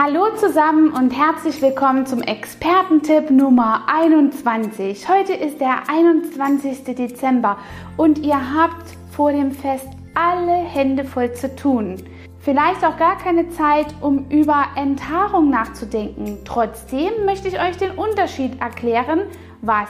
Hallo zusammen und herzlich willkommen zum Expertentipp Nummer 21. Heute ist der 21. Dezember und ihr habt vor dem Fest alle Hände voll zu tun. Vielleicht auch gar keine Zeit, um über Enthaarung nachzudenken. Trotzdem möchte ich euch den Unterschied erklären, was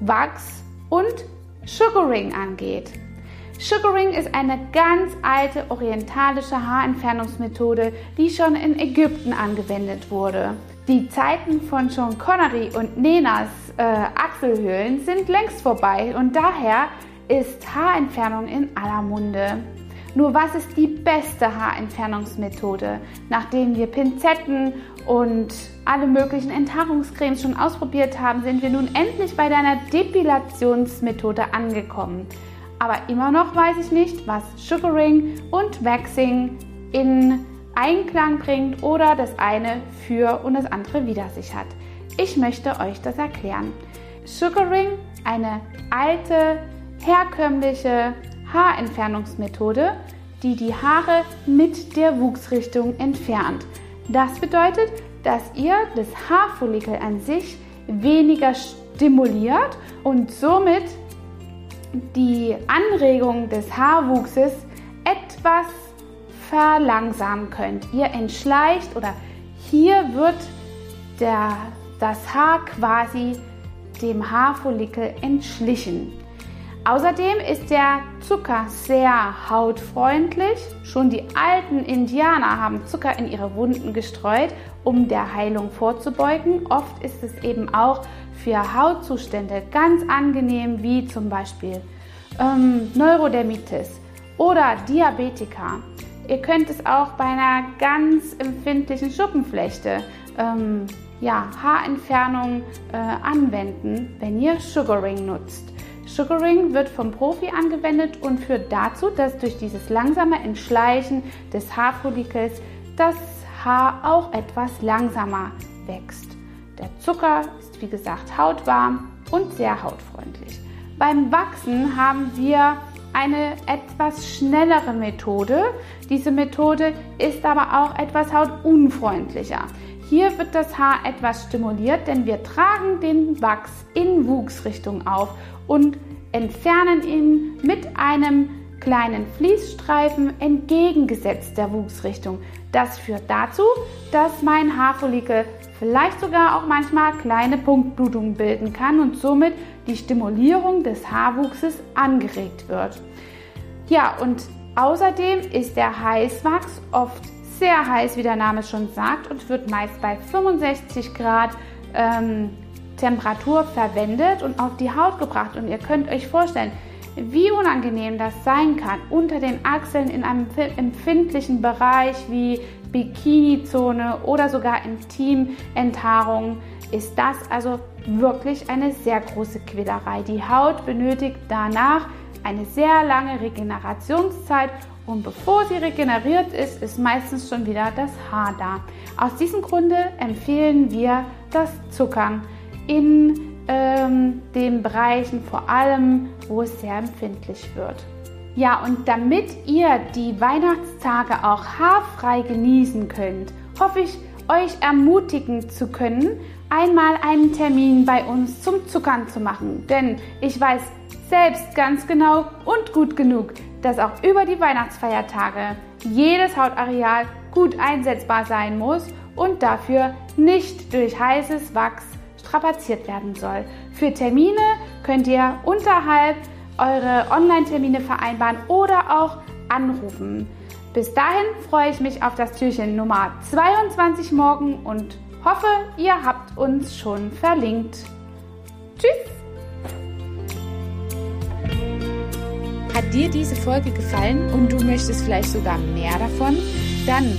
Wachs und Sugaring angeht. Sugaring ist eine ganz alte orientalische Haarentfernungsmethode, die schon in Ägypten angewendet wurde. Die Zeiten von Sean Connery und Nenas äh, Achselhöhlen sind längst vorbei und daher ist Haarentfernung in aller Munde. Nur was ist die beste Haarentfernungsmethode? Nachdem wir Pinzetten und alle möglichen Enthaarungscremes schon ausprobiert haben, sind wir nun endlich bei deiner Depilationsmethode angekommen. Aber immer noch weiß ich nicht, was Sugaring und Waxing in Einklang bringt oder das eine für und das andere wider sich hat. Ich möchte euch das erklären. Sugaring, eine alte, herkömmliche Haarentfernungsmethode, die die Haare mit der Wuchsrichtung entfernt. Das bedeutet, dass ihr das Haarfollikel an sich weniger stimuliert und somit die Anregung des Haarwuchses etwas verlangsamen könnt. Ihr entschleicht oder hier wird der, das Haar quasi dem Haarfollikel entschlichen. Außerdem ist der Zucker sehr hautfreundlich. Schon die alten Indianer haben Zucker in ihre Wunden gestreut, um der Heilung vorzubeugen. Oft ist es eben auch für Hautzustände ganz angenehm, wie zum Beispiel ähm, Neurodermitis oder Diabetika. Ihr könnt es auch bei einer ganz empfindlichen Schuppenflechte, ähm, ja, Haarentfernung äh, anwenden, wenn ihr Sugaring nutzt. Sugaring wird vom Profi angewendet und führt dazu, dass durch dieses langsame Entschleichen des Haarfollikels das Haar auch etwas langsamer wächst. Der Zucker wie gesagt hautwarm und sehr hautfreundlich. Beim Wachsen haben wir eine etwas schnellere Methode. Diese Methode ist aber auch etwas hautunfreundlicher. Hier wird das Haar etwas stimuliert, denn wir tragen den Wachs in Wuchsrichtung auf und entfernen ihn mit einem kleinen Fließstreifen entgegengesetzt der Wuchsrichtung. Das führt dazu, dass mein Haarfollikel vielleicht sogar auch manchmal kleine Punktblutungen bilden kann und somit die Stimulierung des Haarwuchses angeregt wird. Ja, und außerdem ist der Heißwachs oft sehr heiß, wie der Name schon sagt, und wird meist bei 65 Grad ähm, Temperatur verwendet und auf die Haut gebracht. Und ihr könnt euch vorstellen, wie unangenehm das sein kann unter den Achseln in einem empfindlichen Bereich wie Bikini-Zone oder sogar Intimenthaarung ist das also wirklich eine sehr große Quälerei. Die Haut benötigt danach eine sehr lange Regenerationszeit und bevor sie regeneriert ist, ist meistens schon wieder das Haar da. Aus diesem Grunde empfehlen wir das Zuckern in ähm, den Bereichen, vor allem wo es sehr empfindlich wird. Ja, und damit ihr die Weihnachtstage auch haarfrei genießen könnt, hoffe ich, euch ermutigen zu können, einmal einen Termin bei uns zum Zuckern zu machen. Denn ich weiß selbst ganz genau und gut genug, dass auch über die Weihnachtsfeiertage jedes Hautareal gut einsetzbar sein muss und dafür nicht durch heißes Wachs strapaziert werden soll. Für Termine könnt ihr unterhalb eure Online-Termine vereinbaren oder auch anrufen. Bis dahin freue ich mich auf das Türchen Nummer 22 morgen und hoffe, ihr habt uns schon verlinkt. Tschüss! Hat dir diese Folge gefallen und du möchtest vielleicht sogar mehr davon? Dann